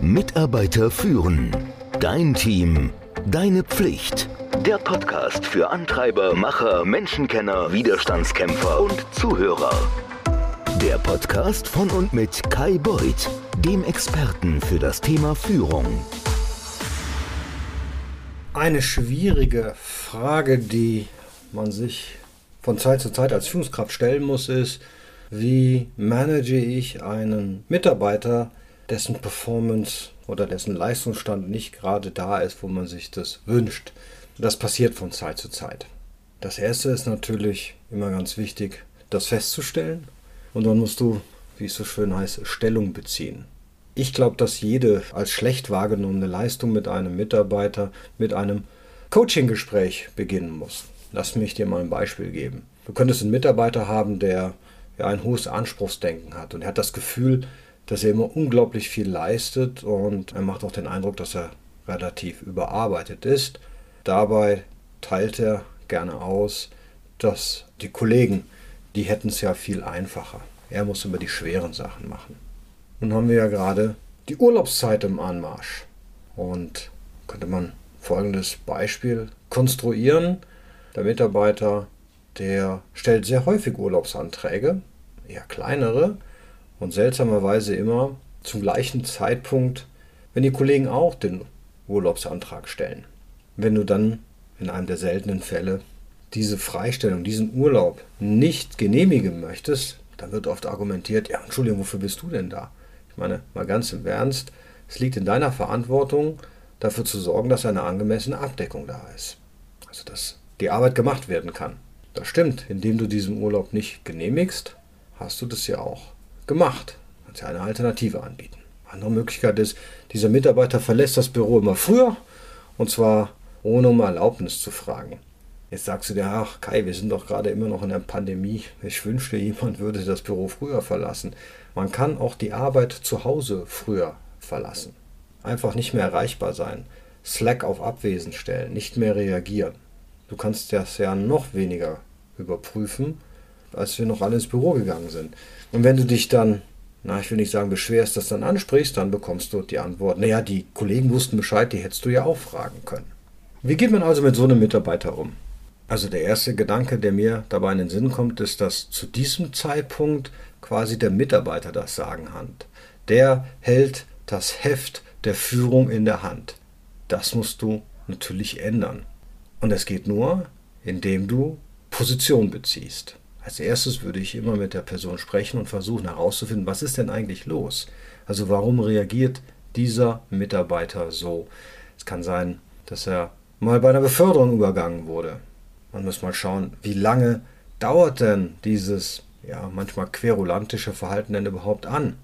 Mitarbeiter führen. Dein Team. Deine Pflicht. Der Podcast für Antreiber, Macher, Menschenkenner, Widerstandskämpfer und Zuhörer. Der Podcast von und mit Kai Beuth, dem Experten für das Thema Führung. Eine schwierige Frage, die man sich von Zeit zu Zeit als Führungskraft stellen muss, ist, wie manage ich einen Mitarbeiter, dessen Performance oder dessen Leistungsstand nicht gerade da ist, wo man sich das wünscht. Das passiert von Zeit zu Zeit. Das erste ist natürlich immer ganz wichtig, das festzustellen. Und dann musst du, wie es so schön heißt, Stellung beziehen. Ich glaube, dass jede als schlecht wahrgenommene Leistung mit einem Mitarbeiter mit einem Coaching-Gespräch beginnen muss. Lass mich dir mal ein Beispiel geben. Du könntest einen Mitarbeiter haben, der ein hohes Anspruchsdenken hat und er hat das Gefühl, dass er immer unglaublich viel leistet und er macht auch den Eindruck, dass er relativ überarbeitet ist. Dabei teilt er gerne aus, dass die Kollegen, die hätten es ja viel einfacher. Er muss immer die schweren Sachen machen. Nun haben wir ja gerade die Urlaubszeit im Anmarsch. Und könnte man folgendes Beispiel konstruieren. Der Mitarbeiter, der stellt sehr häufig Urlaubsanträge, eher kleinere, und seltsamerweise immer zum gleichen Zeitpunkt, wenn die Kollegen auch den Urlaubsantrag stellen. Wenn du dann in einem der seltenen Fälle diese Freistellung, diesen Urlaub nicht genehmigen möchtest, dann wird oft argumentiert, ja, Entschuldigung, wofür bist du denn da? Ich meine, mal ganz im Ernst, es liegt in deiner Verantwortung, dafür zu sorgen, dass eine angemessene Abdeckung da ist. Also, dass die Arbeit gemacht werden kann. Das stimmt, indem du diesen Urlaub nicht genehmigst, hast du das ja auch gemacht. Kannst ja eine Alternative anbieten. Andere Möglichkeit ist, dieser Mitarbeiter verlässt das Büro immer früher und zwar ohne um Erlaubnis zu fragen. Jetzt sagst du dir, ach Kai, wir sind doch gerade immer noch in der Pandemie. Ich wünschte, jemand würde das Büro früher verlassen. Man kann auch die Arbeit zu Hause früher verlassen. Einfach nicht mehr erreichbar sein. Slack auf Abwesen stellen, nicht mehr reagieren. Du kannst das ja noch weniger überprüfen, als wir noch alle ins Büro gegangen sind. Und wenn du dich dann, na, ich will nicht sagen beschwerst, das dann ansprichst, dann bekommst du die Antwort, naja, die Kollegen wussten Bescheid, die hättest du ja auch fragen können. Wie geht man also mit so einem Mitarbeiter um? Also der erste Gedanke, der mir dabei in den Sinn kommt, ist, dass zu diesem Zeitpunkt quasi der Mitarbeiter das Sagen hat. Der hält das Heft der Führung in der Hand. Das musst du natürlich ändern. Und es geht nur, indem du Position beziehst. Als erstes würde ich immer mit der Person sprechen und versuchen herauszufinden, was ist denn eigentlich los? Also warum reagiert dieser Mitarbeiter so? Es kann sein, dass er mal bei einer Beförderung übergangen wurde. Man muss mal schauen, wie lange dauert denn dieses ja, manchmal querulantische Verhalten denn überhaupt an?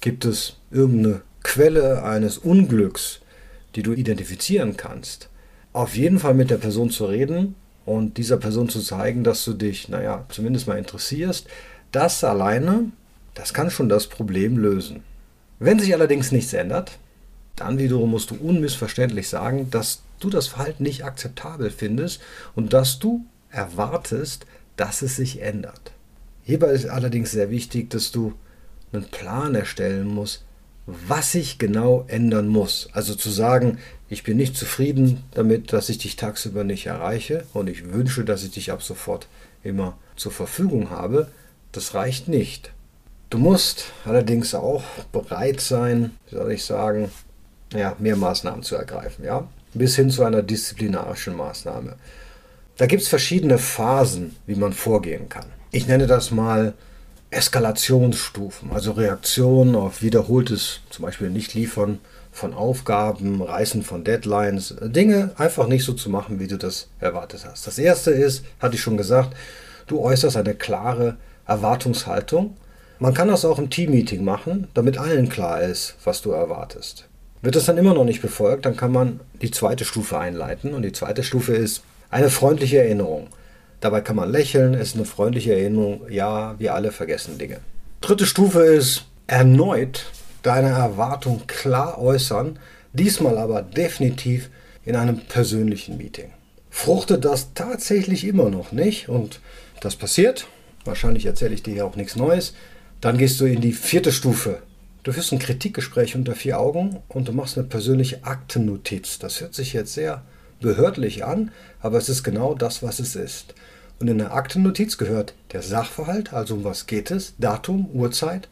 Gibt es irgendeine Quelle eines Unglücks, die du identifizieren kannst? Auf jeden Fall mit der Person zu reden und dieser Person zu zeigen, dass du dich, naja, zumindest mal interessierst, das alleine, das kann schon das Problem lösen. Wenn sich allerdings nichts ändert, dann wiederum musst du unmissverständlich sagen, dass du das Verhalten nicht akzeptabel findest und dass du erwartest, dass es sich ändert. Hierbei ist allerdings sehr wichtig, dass du einen Plan erstellen musst, was sich genau ändern muss. Also zu sagen, ich bin nicht zufrieden damit, dass ich dich tagsüber nicht erreiche und ich wünsche, dass ich dich ab sofort immer zur Verfügung habe, das reicht nicht. Du musst allerdings auch bereit sein, soll ich sagen, ja, mehr Maßnahmen zu ergreifen, ja, bis hin zu einer disziplinarischen Maßnahme. Da gibt es verschiedene Phasen, wie man vorgehen kann. Ich nenne das mal Eskalationsstufen, also Reaktionen auf wiederholtes, zum Beispiel Nicht-Liefern von Aufgaben, Reißen von Deadlines, Dinge einfach nicht so zu machen, wie du das erwartet hast. Das erste ist, hatte ich schon gesagt, du äußerst eine klare Erwartungshaltung. Man kann das auch im Teammeeting machen, damit allen klar ist, was du erwartest. Wird das dann immer noch nicht befolgt, dann kann man die zweite Stufe einleiten und die zweite Stufe ist eine freundliche Erinnerung. Dabei kann man lächeln, ist eine freundliche Erinnerung, ja, wir alle vergessen Dinge. Dritte Stufe ist erneut deine Erwartung klar äußern, diesmal aber definitiv in einem persönlichen Meeting. Fruchtet das tatsächlich immer noch nicht und das passiert, wahrscheinlich erzähle ich dir hier auch nichts Neues, dann gehst du in die vierte Stufe Du führst ein Kritikgespräch unter vier Augen und du machst eine persönliche Aktennotiz. Das hört sich jetzt sehr behördlich an, aber es ist genau das, was es ist. Und in der Aktennotiz gehört der Sachverhalt, also um was geht es, Datum, Uhrzeit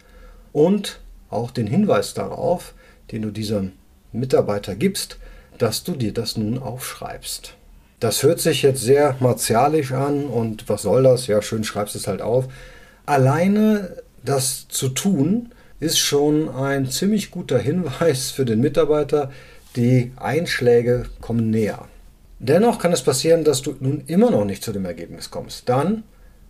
und auch den Hinweis darauf, den du diesem Mitarbeiter gibst, dass du dir das nun aufschreibst. Das hört sich jetzt sehr martialisch an und was soll das? Ja, schön schreibst es halt auf. Alleine das zu tun, ist schon ein ziemlich guter Hinweis für den Mitarbeiter, die Einschläge kommen näher. Dennoch kann es passieren, dass du nun immer noch nicht zu dem Ergebnis kommst. Dann,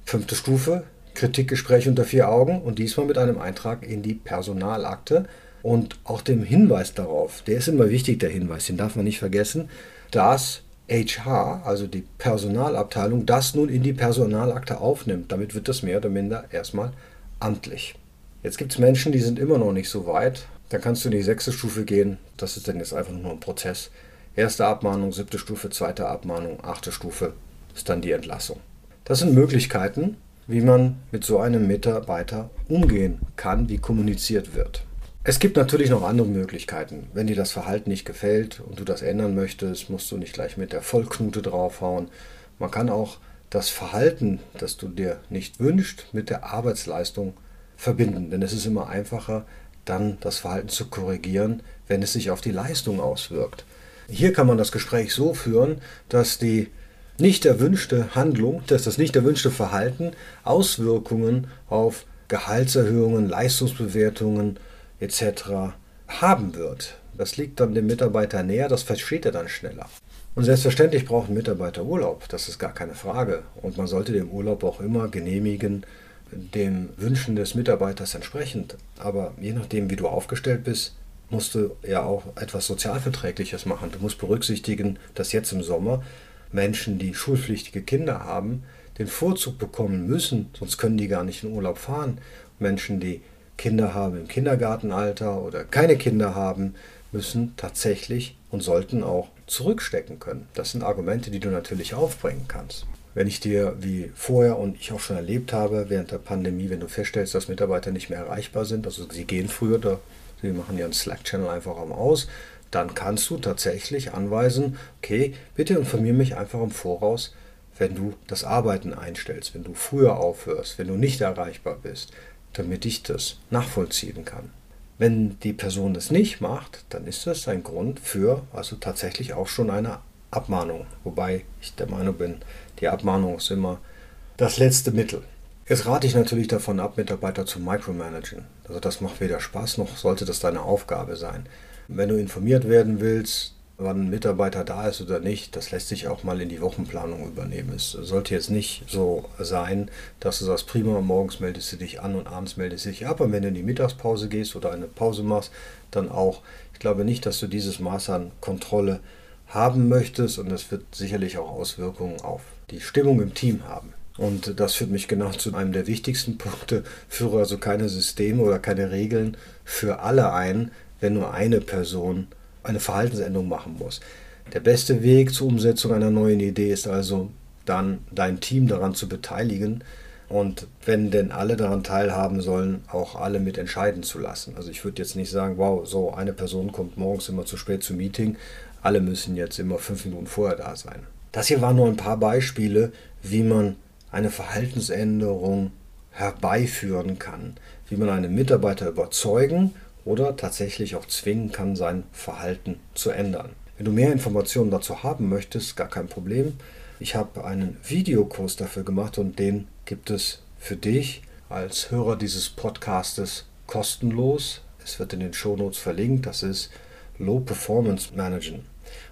fünfte Stufe, Kritikgespräch unter vier Augen und diesmal mit einem Eintrag in die Personalakte und auch dem Hinweis darauf, der ist immer wichtig, der Hinweis, den darf man nicht vergessen, dass HR, also die Personalabteilung, das nun in die Personalakte aufnimmt. Damit wird das mehr oder minder erstmal amtlich. Jetzt gibt es Menschen, die sind immer noch nicht so weit. Dann kannst du in die sechste Stufe gehen. Das ist dann jetzt einfach nur ein Prozess. Erste Abmahnung, siebte Stufe, zweite Abmahnung, achte Stufe ist dann die Entlassung. Das sind Möglichkeiten, wie man mit so einem Mitarbeiter umgehen kann, wie kommuniziert wird. Es gibt natürlich noch andere Möglichkeiten. Wenn dir das Verhalten nicht gefällt und du das ändern möchtest, musst du nicht gleich mit der Vollknute draufhauen. Man kann auch das Verhalten, das du dir nicht wünschst, mit der Arbeitsleistung verbinden. Denn es ist immer einfacher, dann das Verhalten zu korrigieren, wenn es sich auf die Leistung auswirkt. Hier kann man das Gespräch so führen, dass die nicht erwünschte Handlung, dass das nicht erwünschte Verhalten Auswirkungen auf Gehaltserhöhungen, Leistungsbewertungen, etc. haben wird. Das liegt dann dem Mitarbeiter näher, das versteht er dann schneller. Und selbstverständlich braucht ein Mitarbeiter Urlaub, das ist gar keine Frage. Und man sollte den Urlaub auch immer genehmigen, den Wünschen des Mitarbeiters entsprechend. Aber je nachdem, wie du aufgestellt bist, musst du ja auch etwas Sozialverträgliches machen. Du musst berücksichtigen, dass jetzt im Sommer Menschen, die schulpflichtige Kinder haben, den Vorzug bekommen müssen, sonst können die gar nicht in Urlaub fahren. Menschen, die Kinder haben im Kindergartenalter oder keine Kinder haben, müssen tatsächlich und sollten auch zurückstecken können. Das sind Argumente, die du natürlich aufbringen kannst. Wenn ich dir, wie vorher und ich auch schon erlebt habe, während der Pandemie, wenn du feststellst, dass Mitarbeiter nicht mehr erreichbar sind, also sie gehen früher, da, sie machen ihren Slack-Channel einfach am Aus, dann kannst du tatsächlich anweisen, okay, bitte informiere mich einfach im Voraus, wenn du das Arbeiten einstellst, wenn du früher aufhörst, wenn du nicht erreichbar bist damit ich das nachvollziehen kann. Wenn die Person das nicht macht, dann ist das ein Grund für also tatsächlich auch schon eine Abmahnung. Wobei ich der Meinung bin, die Abmahnung ist immer das letzte Mittel. Jetzt rate ich natürlich davon ab, Mitarbeiter zu micromanagen. Also das macht weder Spaß noch sollte das deine Aufgabe sein. Wenn du informiert werden willst, wann ein Mitarbeiter da ist oder nicht, das lässt sich auch mal in die Wochenplanung übernehmen. Es sollte jetzt nicht so sein, dass du sagst, prima, morgens meldest du dich an und abends meldest du dich ab. Und wenn du in die Mittagspause gehst oder eine Pause machst, dann auch. Ich glaube nicht, dass du dieses Maß an Kontrolle haben möchtest und das wird sicherlich auch Auswirkungen auf die Stimmung im Team haben. Und das führt mich genau zu einem der wichtigsten Punkte. Führe also keine Systeme oder keine Regeln für alle ein, wenn nur eine Person eine Verhaltensänderung machen muss. Der beste Weg zur Umsetzung einer neuen Idee ist also dann dein Team daran zu beteiligen und wenn denn alle daran teilhaben sollen, auch alle mit entscheiden zu lassen. Also ich würde jetzt nicht sagen, wow, so eine Person kommt morgens immer zu spät zum Meeting, alle müssen jetzt immer fünf Minuten vorher da sein. Das hier waren nur ein paar Beispiele, wie man eine Verhaltensänderung herbeiführen kann, wie man einen Mitarbeiter überzeugen oder tatsächlich auch zwingen kann, sein Verhalten zu ändern. Wenn du mehr Informationen dazu haben möchtest, gar kein Problem. Ich habe einen Videokurs dafür gemacht und den gibt es für dich als Hörer dieses Podcastes kostenlos. Es wird in den Shownotes verlinkt. Das ist Low Performance Managen.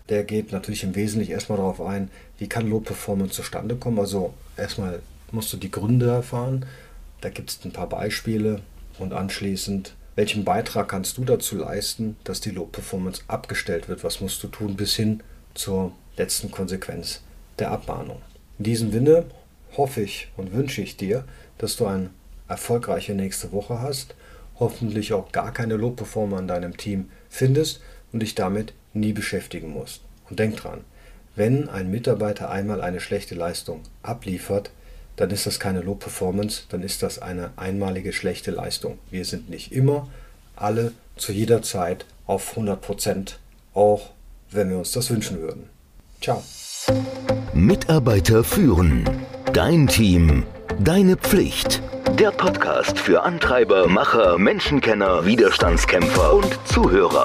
Der geht natürlich im Wesentlichen erstmal darauf ein, wie kann Low Performance zustande kommen. Also erstmal musst du die Gründe erfahren. Da gibt es ein paar Beispiele und anschließend welchen Beitrag kannst du dazu leisten, dass die Low-Performance abgestellt wird? Was musst du tun bis hin zur letzten Konsequenz der Abmahnung? In diesem Sinne hoffe ich und wünsche ich dir, dass du eine erfolgreiche nächste Woche hast, hoffentlich auch gar keine Low-Performer in deinem Team findest und dich damit nie beschäftigen musst. Und denk dran, wenn ein Mitarbeiter einmal eine schlechte Leistung abliefert, dann ist das keine Low Performance, dann ist das eine einmalige schlechte Leistung. Wir sind nicht immer alle zu jeder Zeit auf 100 Prozent, auch wenn wir uns das wünschen würden. Ciao. Mitarbeiter führen. Dein Team. Deine Pflicht. Der Podcast für Antreiber, Macher, Menschenkenner, Widerstandskämpfer und Zuhörer.